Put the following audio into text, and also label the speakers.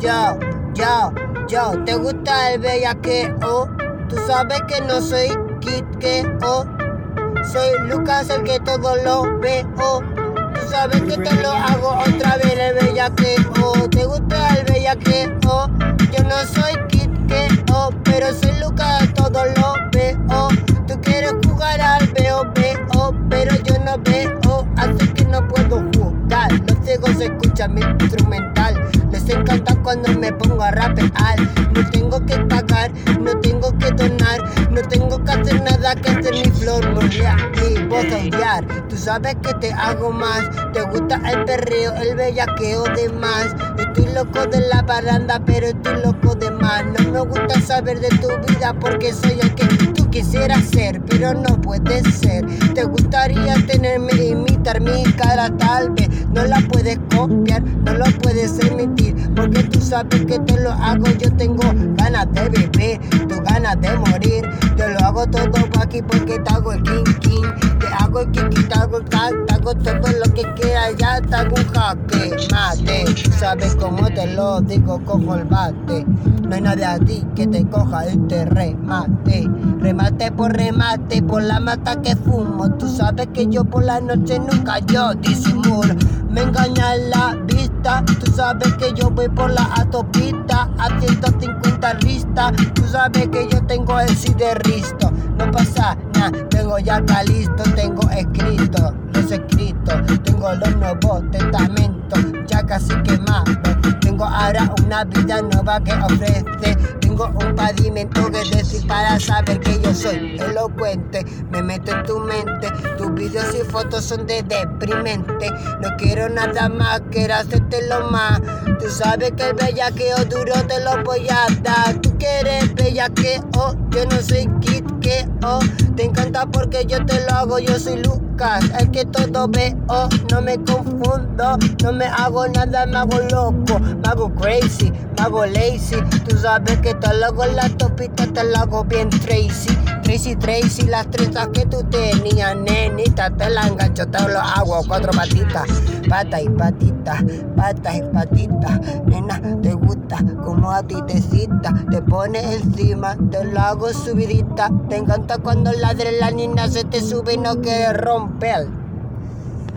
Speaker 1: Yo, yo, yo, ¿te gusta el bellaqueo? Tú sabes que no soy Kit que o soy Lucas el que todo lo veo. Tú sabes que te lo hago otra vez el bellaqueo. ¿Te gusta el bellaqueo? Yo no soy Kit que o, pero soy Lucas todo lo veo. Tú quieres jugar al veo veo, pero yo no veo, así que no puedo jugar. Los ciegos escuchan mi instrumental. Les encanta cuando me pongo a rapear. No tengo que pagar, no tengo que donar, no tengo que hacer nada que hacer mi flor morir y voz odiar. Tú sabes que te hago más, te gusta el perreo, el bellaqueo de más. Estoy loco de la baranda, pero estoy loco de más. No me gusta saber de tu vida porque soy el que tú quisieras ser, pero no puedes ser. Te gustaría tenerme, imitar mi cara, tal vez no la puedes copiar, no lo puedes emitir, porque tú sabes que te lo hago. Yo tengo ganas de vivir, tú ganas de morir. Yo lo hago todo aquí porque te hago el king king. Te hago el king, te hago el can, te hago todo lo que quieras. Ya te hago un jaque mate. Sabes cómo te lo digo, cojo el bate. No hay nadie a ti que te coja este remate. Remate por remate, por la mata que fumo. Tú sabes que yo por la noche nunca yo disimulo. Me engaña la vista, tú sabes que yo voy por la autopista a 150 ristas. Tú sabes que yo tengo el sí de risto. No pasa nada, tengo ya acá listo, tengo escrito ahora una vida nueva que ofrece. Tengo un pavimento que decir para saber que yo soy elocuente. Me meto en tu mente, tus videos y fotos son de deprimente. No quiero nada más, quiero hacerte lo más. Tú sabes que el bellaqueo duro te lo voy a dar. Tú quieres bellaqueo, yo no soy kit que oh. Te encanta porque yo te lo hago, yo soy Lucas, el que todo veo. No me confundo, no me hago nada, me hago loco, crazy, me hago lazy. Tú sabes que te lo hago en la topita, te lo hago bien Tracy. Tracy, Tracy, las trenzas que tú tenías, nenita, te la engancho, te lo hago, cuatro patitas, pata y patita, pata y patita, nena, te gusta como a ti te cita, te pones encima, te lo hago subidita, te encanta cuando la niña se te sube y no quiere romper.